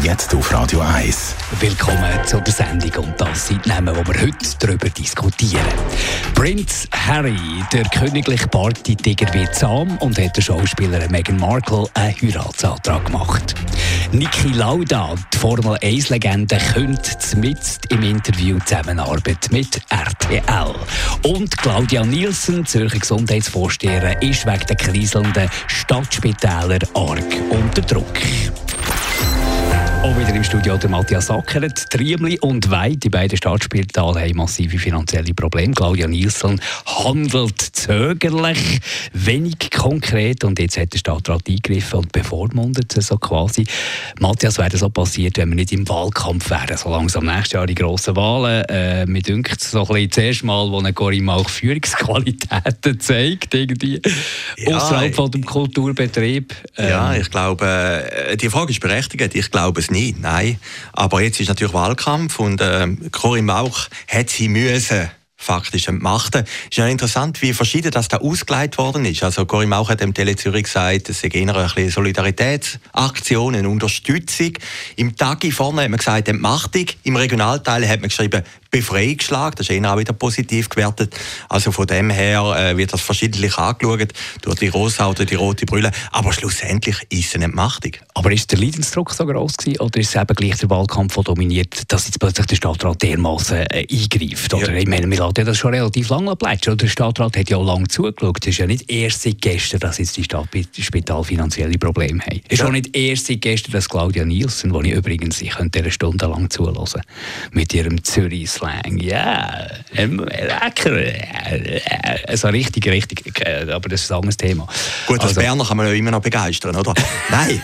Jetzt auf Radio 1. Willkommen zu der Sendung und das sind die Namen, die wir heute darüber diskutieren. Prinz Harry, der königliche Partytiger, wird zahm und hat der Schauspielerin Meghan Markle einen Heiratsantrag gemacht. Niki Lauda, die Formel 1-Legende, könnte zumindest im Interview Zusammenarbeit mit RTL. Und Claudia Nielsen, Zürcher Gesundheitsvorsteherin, ist wegen der kriselnden Stadtspitäler arg unter Druck. Auch wieder im Studio der Matthias Sackeret. Triemli und Weid, die beiden Staatsspitäler haben massive finanzielle Probleme. Claudia Nielsen handelt zögerlich, wenig konkret und jetzt hat der Stadtrat eingegriffen und bevormundet so quasi. Matthias, wäre so passiert, wenn wir nicht im Wahlkampf wären, so langsam nächstes Jahr die grossen Wahlen. Äh, mir dünkt es so ein bisschen zuerst mal, wo eine Corinne auch Führungsqualitäten zeigt, irgendwie, ja, außerhalb von dem Kulturbetrieb. Ähm. Ja, ich glaube, äh, die Frage ist berechtigt. Ich glaube es nicht, nein. Aber jetzt ist natürlich Wahlkampf und äh, Corinne Mauch hat sie müssen faktisch entmachten. Es ist ja interessant, wie verschieden das da ausgeleitet worden ist. Also Corinne Mauch hat dem Tele Zürich gesagt, es sei eher eine Solidaritätsaktion, eine Unterstützung. Im Tagi vorne hat man gesagt Entmachtung. Im Regionalteil hat man geschrieben Befreiungsschlag. Das ist eher auch wieder positiv gewertet. Also von dem her äh, wird das verschiedentlich angeschaut, durch die rosa oder die rote Brille. Aber schlussendlich ist es eine Entmachtung. Aber ist der Leidensdruck so groß gewesen, oder ist es eben gleich der Wahlkampf, der dominiert, dass jetzt plötzlich der Stadtrat dermaßen äh, eingreift? Oder? Ja. Ich meine, wir lassen das schon relativ lange plätschern. Der Stadtrat hat ja auch lange zugeschaut. Es ist ja nicht erst seit gestern, dass jetzt die Stadtspital finanzielle Probleme haben. Es ist ja. auch nicht erst seit gestern, dass Claudia Nielsen, die ich übrigens ich könnte eine Stunde lang zuhören, mit ihrem Zürich Slang. Ja, lecker. Also richtig, richtig. Aber das ist ein anderes Thema. Gut, als also, Berner kann man ja immer noch begeistern, oder? Nein.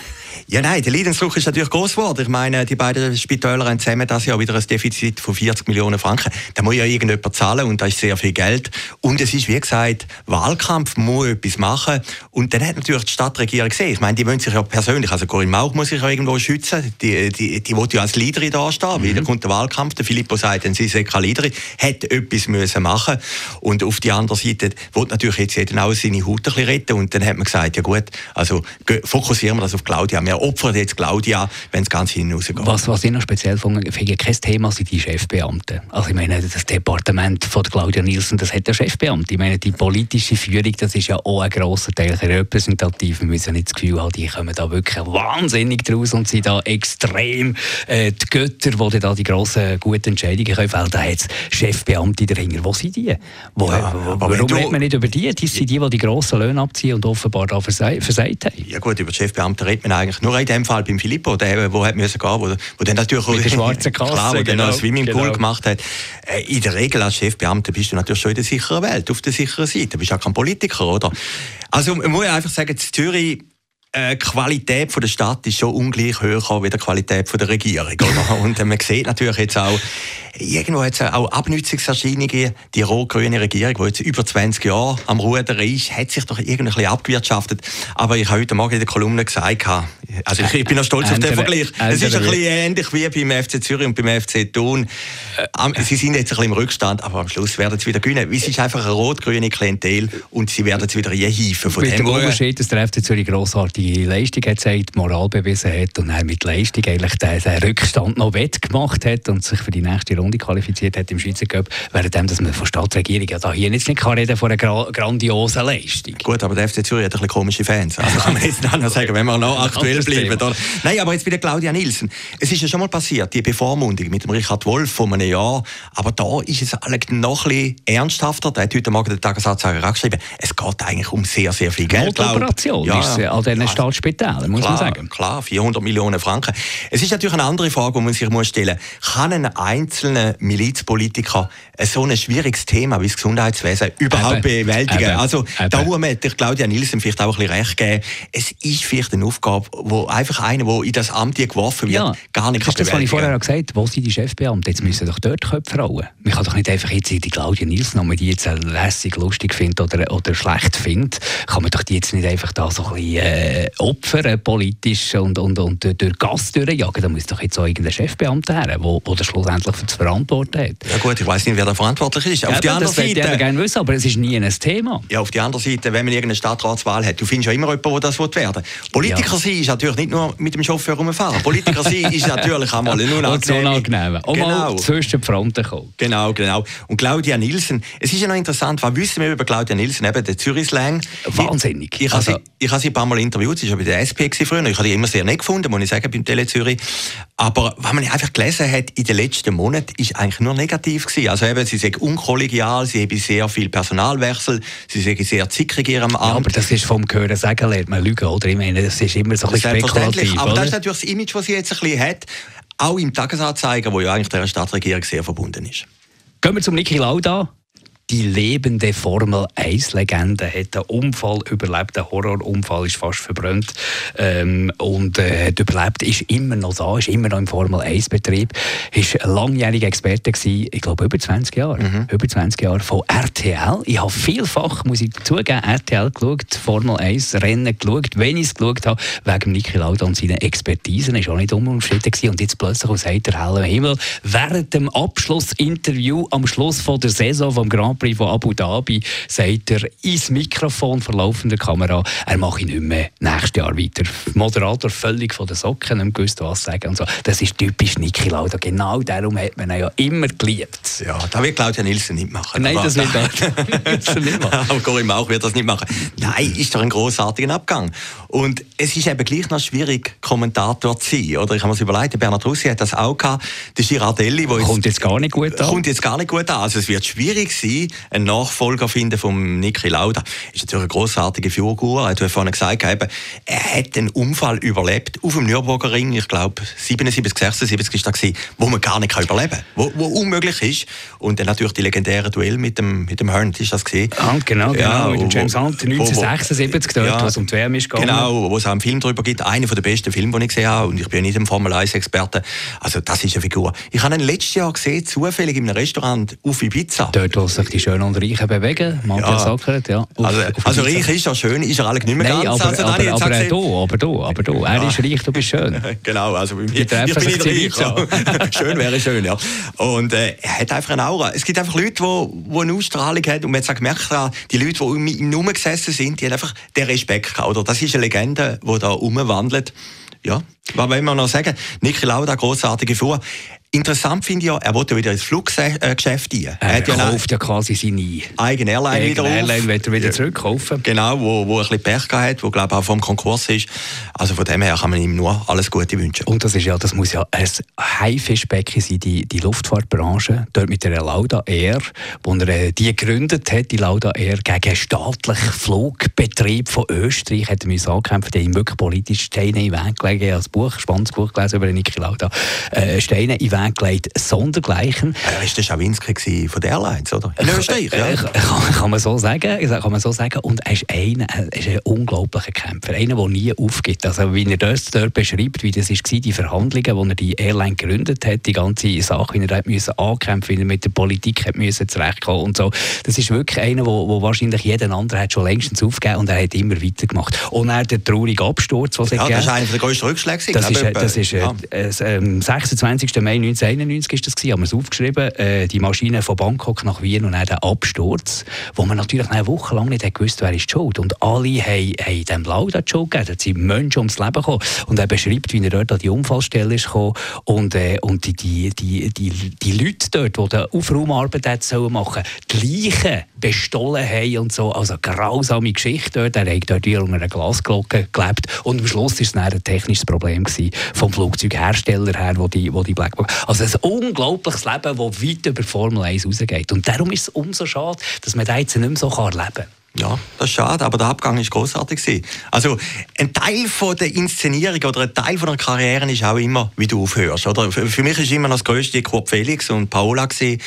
Ja, nein, der Leidensdruck ist natürlich groß geworden. Ich meine, die beiden Spitäler haben zusammen das Jahr wieder ein Defizit von 40 Millionen Franken. Da muss ja irgendjemand zahlen und das ist sehr viel Geld. Und es ist, wie gesagt, Wahlkampf, man muss etwas machen. Und dann hat natürlich die Stadtregierung gesehen, ich meine, die wollen sich ja persönlich, also Corinne Mauch muss sich ja irgendwo schützen, die, die, die will ja als Leaderin da stehen, mhm. weil da kommt der Wahlkampf, der Filippo sagt, dann sie ist keine Leaderin, hat etwas müssen machen Und auf die andere Seite will natürlich jetzt jeder auch seine Haut ein bisschen retten. Und dann hat man gesagt, ja gut, also fokussieren wir das auf Claudia. Wir opfern jetzt Claudia, wenn es ganz hinausgeht. Was, was ich noch speziell finde, kein Thema sind die Chefbeamten. Also ich meine, das Departement von Claudia Nielsen, das hat der Chefbeamte. Ich meine, die politische Führung, das ist ja auch ein grosser Teil repräsentativ. Wir müssen nicht das Gefühl haben, die kommen da wirklich wahnsinnig draus und sind da extrem äh, die Götter, die da die grossen, guten Entscheidungen können fällen. Da hat es Chefbeamte dahinter. Wo sind die? Wo, ja, warum redet man nicht über die? Die sind die, die die grossen Löhne abziehen und offenbar da versagt haben. Ja gut, über die Chefbeamte redet man eigentlich nur in dem Fall beim Filippo, der, wo hat müssen gehen, wo, wo dann natürlich mit der schwarzen Kasse, klar, wo genau, ein Swimmingpool genau. gemacht hat. Äh, in der Regel als Chefbeamter bist du natürlich schon in der sicheren Welt, auf der sicheren Seite. Du bist ja kein Politiker, oder? Also man muss einfach sagen, in Zürich äh, die Qualität der Stadt ist schon ungleich höher wie die Qualität der Regierung. Oder? Und man sieht natürlich jetzt auch, irgendwo hat es auch Abnützungserscheinungen. Die rot-grüne Regierung, die jetzt über 20 Jahre am Ruder ist, hat sich doch irgendwie ein bisschen abgewirtschaftet. Aber ich habe heute Morgen in der Kolumne gesagt, also ich, ich bin auch stolz auf den Vergleich. Es ist ein bisschen ähnlich wie beim FC Zürich und beim FC Thun. Äh, sie sind jetzt ein bisschen im Rückstand, aber am Schluss werden sie wieder gewinnen. Es ist einfach eine rot-grüne Klientel und sie werden es wieder einhieven. Von mit dem Unterschied, dass der FC Zürich grossartige Leistung hat, sagt, Moral bewiesen hat und er mit Leistung eigentlich den, den Rückstand noch wettgemacht hat und sich für die nächste Runde qualifiziert hat im Schweizer Cup, während dass man von Stadtregierung ja da hier jetzt nicht kann reden von einer gra grandiosen Leistung. Gut, aber der FC Zürich hat ein bisschen komische Fans. Also kann man jetzt noch sagen, wenn wir noch aktuell bleiben. Oder? Nein, aber jetzt wieder Claudia Nielsen. Es ist ja schon mal passiert, die Bevormundung mit dem Richard Wolf vor einem Jahr. Aber da ist es noch ein bisschen ernsthafter. Der hat heute Morgen den Tagesanzeiger auch geschrieben, es geht eigentlich um sehr, sehr viel Geld. Notoperation ja, ist an diesen ja. Staatsspitälern, muss klar, man sagen. Klar, 400 Millionen Franken. Es ist natürlich eine andere Frage, die man sich muss stellen muss. Kann ein einzelner Milizpolitiker so ein schwieriges Thema wie das Gesundheitswesen überhaupt eben, bewältigen? Eben, also eben. da muss man Claudia Nielsen vielleicht auch ein bisschen recht geben. Es ist vielleicht eine Aufgabe, wo einfach einer, der in das Amt geworfen wird, ja, gar nicht das ist das, was ich vorher gesagt habe. Wo sind die Chefbeamten? Jetzt müssen doch dort Köpfe rollen. Man kann doch nicht einfach jetzt die Claudia Nielsen, wenn man die jetzt lässig, lustig findet oder, oder schlecht findet, kann man doch die jetzt nicht einfach da so ein bisschen äh, Opfer äh, politisch und, und, und durch Gas durchjagen. Da muss doch jetzt auch irgendein Chefbeamter her, der wo, wo das schlussendlich zu verantworten hat. Ja gut, ich weiß nicht, wer da verantwortlich ist. Auf ja, die andere Seite, ich gerne wissen, aber es ist nie ein Thema. Ja, auf die andere Seite, wenn man irgendeine Stadtratswahl hat, du findest ja immer jemanden, der das werden will. Politiker ja. sein ist natürlich nicht nur mit dem Chauffeur rumfahren. Politiker sein ist natürlich auch mal eine unangenehme... Auch genau. mal zwischen die Fronten kommen. Genau, genau. Und Claudia Nielsen, es ist ja noch interessant, was wissen wir über Claudia Nielsen, eben der Zürich-Slang. Wahnsinnig. Ich, ich, also, habe sie, ich habe sie ein paar Mal interviewt, sie war bei der SP früher, ich habe die immer sehr nett gefunden, muss ich sagen, beim Tele Zürich. Aber was man einfach gelesen hat in den letzten Monaten, ist eigentlich nur negativ gewesen. Also eben, sie sind unkollegial, sie haben sehr viel Personalwechsel, sie sind sehr zickig in ihrem Amt. Ja, aber das ist vom Hören sagen, lernt man lügen, oder? Ich meine, das ist immer so ein bisschen spekulativ, Aber das ist natürlich das Image, das sie jetzt ein bisschen hat, auch im Tagesanzeiger, wo ja eigentlich der Stadtregierung sehr verbunden ist. Gehen wir zum Niki Lauda die lebende Formel 1-Legende hat einen Unfall überlebt, einen Horrorunfall, ist fast verbrannt. Ähm, und äh, hat überlebt, ist immer noch da, ist immer noch im Formel 1-Betrieb, ist ein langjähriger Experte gewesen, ich glaube über 20 Jahre, mhm. über 20 Jahre von RTL. Ich habe vielfach, muss ich zugeben, RTL geschaut, Formel 1 Rennen geschaut, wenn ich es geschaut habe, wegen Niki Lauda und seinen Expertisen, ist auch nicht unumstritten gewesen. Und jetzt plötzlich aus heiter Himmel während dem Abschlussinterview am Schluss von der Saison vom Grand Prix von Abu Dhabi sagt er ins Mikrofon vor laufender Kamera, er mache nicht mehr nächstes Jahr weiter. Moderator völlig von den Socken, nicht gewusst, was sagen und so. Das ist typisch Niki Lauda. Genau darum hat man ihn ja immer geliebt. Ja, das wird Claudia Nielsen nicht machen. Nein, das wird er nicht machen. Aber Corinne Mauch wird das nicht machen. Nein, ist doch ein großartiger Abgang. Und es ist eben gleich noch schwierig, Kommentator zu sein. Oder ich habe mir überlegt, Bernhard Russi hat das auch gehabt. Der Girardelli, wo kommt jetzt gar nicht gut an. Kommt jetzt gar nicht gut an. Also es wird schwierig sein, einen Nachfolger finden von Niki Lauda. Ist natürlich eine großartige Figur. Er hat vorhin gesagt, eben, er hat einen Unfall überlebt auf dem Nürburger Ring. Ich glaube 77, 76 ist das wo man gar nicht überleben kann, wo, wo unmöglich ist. Und dann natürlich die legendäre Duell mit dem mit dem Hunt, ist das gesehen? Hunt, genau, genau, ja, mit dem James Hunt 1976 dort, ja, was um die WM ist gegangen. Genau, wo es auch einen Film darüber gibt, einer der besten Filme, den ich gesehen habe. Und ich bin ja nicht ein Formel 1 Experte. Also das ist eine Figur. Ich habe ihn letztes Jahr gesehen, zufällig in einem Restaurant auf Ibiza. Dort, wo sich die schönen und Reichen bewegen, Matthias ja. Sackert, ja. Auf, also, auf also reich ist er schön, ist er eigentlich nicht mehr Nein, ganz. aber, also, aber, aber, aber, du, aber du, aber du, er ist reich, du bist schön. genau, also bei mir, ich bin nicht reich. schön wäre schön, ja. Und äh, er hat einfach eine Aura. Es gibt einfach Leute, die, die eine Ausstrahlung haben und man hat gemerkt, die Leute, die um ihn gesessen sind, die haben einfach den Respekt gehabt. Oder? Das ist eine Legende, die da umwandelt. Ja, was will man noch sagen? Niki Lauda, großartige Figur. Interessant finde ich ja, er wollte wieder ins Fluggeschäft rein. Er, er kauft ja, ja quasi seine eigene Airline wieder auf. Airline wird er wieder zurückkaufen. Genau, wo, wo ein bisschen Pech hat, wo glaube auch vom Konkurs ist. Also von dem her kann man ihm nur alles Gute wünschen. Und das ist ja, das muss ja ein Haifischbecken sein, die, die Luftfahrtbranche, dort mit der Lauda Air, wo er äh, die gegründet hat, die Lauda Air, gegen staatlichen Flugbetrieb von Österreich, hat er müssen ankämpfen, die ihm wirklich politisch Steine in den Weg gelegt. Ich habe ein Buch, ein spannendes Buch gelesen über Niki Lauda. Äh, Steine in Weg gelegt, sondergleichen. Er war der Schawinski von der Airlines, oder? In Österreich, ja. Kann, kann, man so sagen, kann man so sagen. Und er ist, ein, er ist ein unglaublicher Kämpfer, einer, der nie aufgibt. Also wie er das dort beschreibt, wie das war, die Verhandlungen, wo er die Airline gegründet hat, die ganze Sache, wie er dort müssen ankämpfen wie er mit der Politik hat müssen zurechtkommen und so. Das ist wirklich einer, wo, wo wahrscheinlich jeden anderen hat schon längstens aufgegeben und er hat immer weitergemacht. Und er der traurige Absturz, was er Ja, das ist einer der grössten Rückschläge. Das ist, das ist ja. äh, äh, 26. Mai 1991 ist das gewesen, haben wir es aufgeschrieben, äh, die Maschine von Bangkok nach Wien und dann der Absturz, wo man natürlich eine Woche lang nicht gewusst wer ist schuld. Und alle haben, haben dem Lauda die Schuld gegeben, da sind Menschen ums Leben gekommen. Und er beschreibt, wie er dort an die Unfallstelle ist gekommen und, äh, und die, die, die, die, die Leute dort, die die Aufraumarbeit machen sollen, die Leichen bestohlen haben und so. Also grausame Geschichte dort. Er hat dort wie unter einer Glasglocke gelebt. Und am Schluss war es dann ein technisches Problem gewesen, vom Flugzeughersteller her, wo die, wo die Blackbox also ein unglaubliches Leben, das weit über Formel 1 rausgeht. Und darum ist es umso schade, dass man das jetzt nicht mehr so erleben kann. Ja, das ist schade, aber der Abgang ist großartig Also ein Teil von der Inszenierung oder ein Teil von der Karriere ist auch immer, wie du aufhörst. Oder für mich ist immer das größte Kurt Felix und Paola gewesen,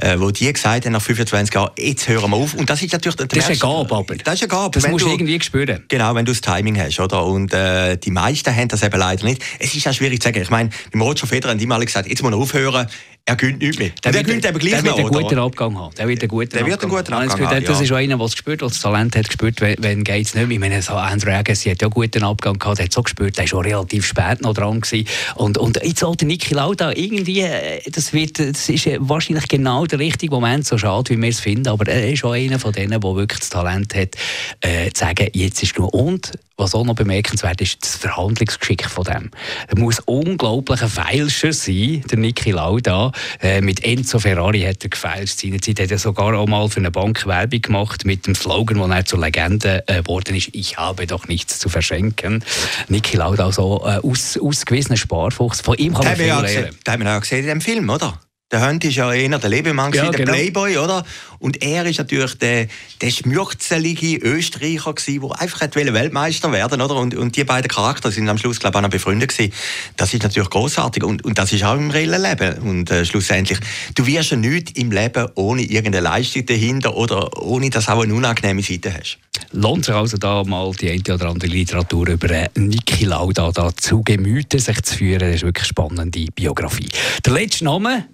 äh, wo die gesagt haben nach 25 Jahren, jetzt hören wir auf. Und das ist natürlich das ist eine Gabe, aber das ist eine Gabe. Das musst du irgendwie spüren. Genau, wenn du das Timing hast, oder? Und äh, die meisten haben das eben leider nicht. Es ist auch schwierig zu sagen. Ich meine, beim Roger Federer haben die mal gesagt, jetzt muss er aufhören er gönnt nichts mehr. Der, der gönnt eben gleich der noch, wird einen guten Abgang haben. Der wird einen guten der Abgang, wird einen guten Abgang haben. Das ist auch einer, der es gespürt hat, das Talent hat gespürt, wenn, es nicht mehr. Ich meine, so Andrew Agassi hat ja einen guten Abgang gehabt, der hat so gespürt, der war schon relativ spät noch dran gewesen. Und, und jetzt auch der Niki Lauda, irgendwie, äh, das, wird, das ist wahrscheinlich genau der richtige Moment, so schade, wie wir es finden, aber er ist auch einer von denen, der wirklich das Talent hat, äh, zu sagen, jetzt ist nur und was auch noch bemerkenswert ist, das Verhandlungsgeschick von dem. Er muss unglaublich ein Feilscher sein, der Niki Lauda. Äh, mit Enzo Ferrari hat er gefeilscht. Seinerzeit hat er sogar auch mal für eine Bank Werbung gemacht mit dem Slogan, wo er zur Legende äh, geworden ist, ich habe doch nichts zu verschenken. Niki Lauda, also äh, aus, ausgewiesener Sparfuchs. Von ihm kann man viel lernen. Das haben wir auch gesehen in dem Film, oder? Der Hunt ist ja eher der Lebemann, ja, der genau. Playboy, oder? Und er ist natürlich der, der schmürzelige Österreicher gewesen, der einfach Weltmeister werden oder? Und, und die beiden Charakter sind am Schluss, glaube ich, auch noch befreundet gewesen. Das ist natürlich großartig und, und das ist auch im reellen Leben. Und äh, schlussendlich, du wirst ja nichts im Leben ohne irgendeine Leistung dahinter oder ohne, dass du auch eine unangenehme Seite hast. Lohnt sich also da mal die eine oder andere Literatur über Niki Lauda da zu Gemüte sich zu führen. Das ist wirklich eine spannende Biografie. Der letzte Name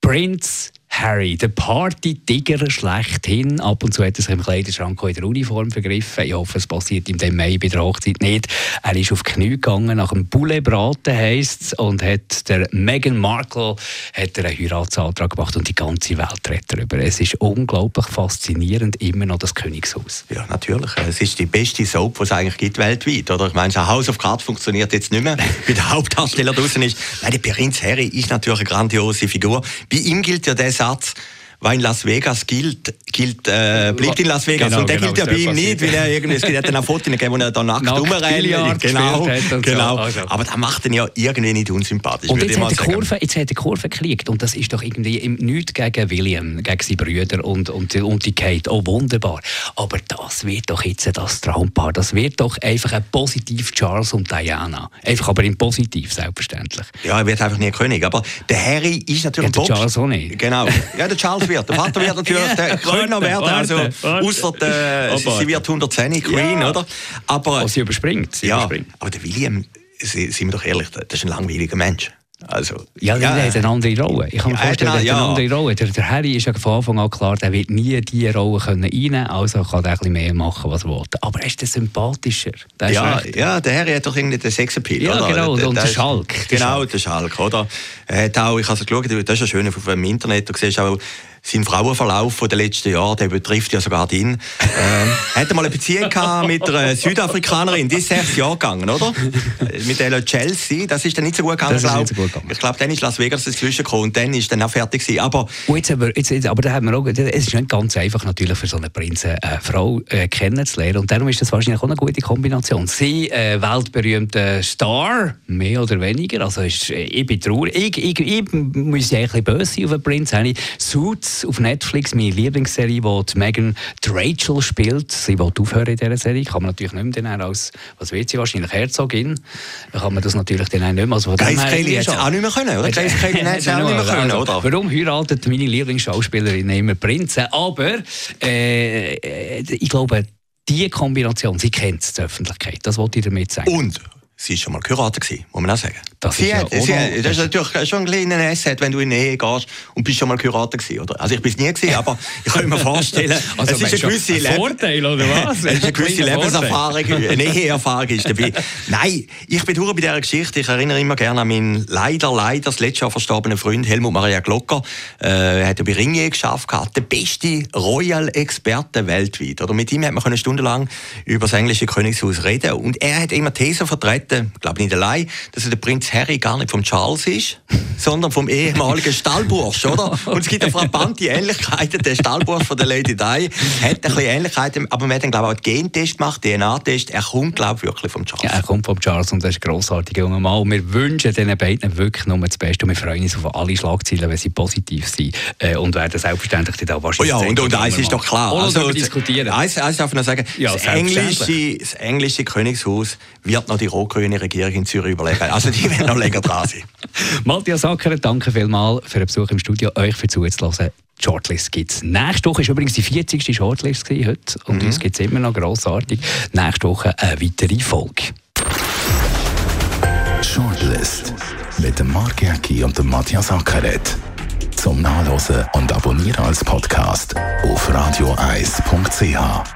Prince Harry, der Party-Tiger schlechthin. Ab und zu hat er sich im Kleiderschrank in der Uniform vergriffen. Ich hoffe, es passiert ihm dem Mai bei der Hochzeit nicht. Er ist auf die Knie gegangen, nach dem Poulet braten heisst es, und hat der Meghan Markle hat einen Heiratsantrag gemacht und die ganze Welt redet darüber. Es ist unglaublich faszinierend, immer noch das Königshaus. Ja, natürlich. Es ist die beste Soap, die es eigentlich gibt weltweit. Oder? Ich meine, so House of Cards funktioniert jetzt nicht mehr, weil der Hauptdarsteller draußen ist. Nein, der Prinz Harry ist natürlich eine grandiose Figur. Bei ihm gilt ja der stad. Was in Las Vegas gilt, gilt äh, bleibt in Las Vegas. Genau, und der genau, gilt ja bei ihm nicht, weil er irgendwie, es gibt dann auch Fotos gegeben, wo er da nackt rumrennt. Genau, genau. Also. Aber das macht ihn ja irgendwie nicht unsympathisch. Und jetzt hat, er Kurve, jetzt hat er Kurve gekriegt und das ist doch irgendwie nichts gegen William, gegen seine Brüder und, und, und die Kate. Oh, wunderbar. Aber das wird doch jetzt das Traumpaar. Das wird doch einfach ein positiv Charles und Diana. Einfach aber im Positiv, selbstverständlich. Ja, er wird einfach nie König. Aber der Harry ist natürlich ja, der Charles auch nicht. Genau. Ja, der Charles wird. Der Vater wird natürlich der Kröner werden. Also, außer der, sie, sie, wird 110 Queen, ja. oder? Aber, oh, sie überspringt. Sie ja, überspringt. aber der William, sind wir doch ehrlich, das ist ein langweiliger Mensch. Also, ja, ja, der hat eine andere Rolle. Ich kann mir vorstellen, der hat eine andere Rolle. Der, der Harry ist ja von Anfang an klar, der wird nie diese Rolle können einnehmen also kann er ein bisschen mehr machen, was er will. Aber er ist der sympathischer. Der ja, ja, der Harry hat doch irgendwie den Sexappeal, ja, oder? genau, und, und der, Schalk. Genau, der Schalk, oder? Er hat auch, ich habe es geschaut, das ist ja schön auf dem Internet, du siehst auch sein Frauenverlauf von den letzten Jahren, der betrifft ja sogar ihn. ähm, hat er mal eine Beziehung gehabt mit einer Südafrikanerin, die ist sechs Jahre gegangen, oder? mit der Chelsea, das ist dann nicht so gut gegangen, glaube so ich. glaube, dann ist Las Vegas dazwischen gekommen und dann ist dann auch fertig gewesen. Aber, und jetzt aber, jetzt, jetzt, aber da haben wir auch, es ist nicht ganz einfach natürlich für so eine Prinzen eine Frau äh, kennenzulernen und darum ist das wahrscheinlich auch eine gute Kombination. Sie, äh, weltberühmter Star, mehr oder weniger, also ist, äh, ich bin traurig, ich, ich, ich muss ja ein bisschen böse sein auf den Prinz, Suits auf Netflix, meine Lieblingsserie, wo die Megan die Rachel spielt. Sie will aufhören in dieser Serie. Kann man natürlich nicht mehr als, was wird sie wahrscheinlich, Herzogin. Dann kann man das natürlich dann auch nicht mehr. Also Grace Kelly hätte es auch nicht mehr können, oder? Grace Kelly hätte es auch nicht mehr können, also, oder? Warum heiratet meine Lieblingsschauspielerin immer Prinzen? Aber äh, äh, ich glaube, diese Kombination, sie kennt die Öffentlichkeit. Das wollte ich damit sagen. Und Sie war schon mal geheiratet, muss man auch sagen. Das, sie hat, ja sie hat, das ist natürlich schon ein kleiner Asset, wenn du in die Ehe gehst und bist schon mal geheiratet gewesen, oder? Also ich bin es nie gewesen, aber ich kann mir vorstellen, also es ist eine gewisse ein Vorteil, oder was? es ist eine gewisse Lebenserfahrung, eine Eheerfahrung ist dabei. Nein, ich bin durch bei dieser Geschichte. Ich erinnere immer gerne an meinen leider, leider das letzte Jahr verstorbenen Freund Helmut Maria Glocker. Äh, er hat ja bei Ringe geschafft, der beste Royal-Experte weltweit. Oder mit ihm hat man stundenlang über das englische Königshaus reden und er hat immer These vertreten, ich glaube nicht allein, dass der Prinz Harry gar nicht vom Charles ist, sondern vom ehemaligen Stallbursch, oder? Und es gibt eine frappante Ähnlichkeiten. Der Stallbursch von der Lady Di hat ein bisschen Ähnlichkeiten, aber man hat dann, glaube ich, auch einen Gentest gemacht, DNA-Test. Er kommt, glaube ich, wirklich vom Charles. Ja, er kommt vom Charles und er ist ein grossartiger junger Mann. Und wir wünschen diesen beiden wirklich nur das Beste und wir freuen uns auf alle Schlagzeilen, wenn sie positiv sind äh, und werden selbstverständlich dann wahrscheinlich... Oh ja, und, und eins ist doch klar. Also, diskutieren. Eins, eins darf ich noch sagen, ja, das, englische, das englische Königshaus wird noch die rot grüne Regierung in Zürich überleben. Also die werden noch länger dran sein. Matthias Acker, danke vielmals für den Besuch im Studio, euch für zuzulassen. Die Shortlist gibt es. Nächste Woche war übrigens die 40. Shortlist heute und mhm. uns gibt es immer noch grossartig. Nächste Woche eine weitere Folge. Shortlist mit dem Mark Jäcki und dem Matthias Ackeret. zum Nachlesen und Abonnieren als Podcast auf radioeis.ch.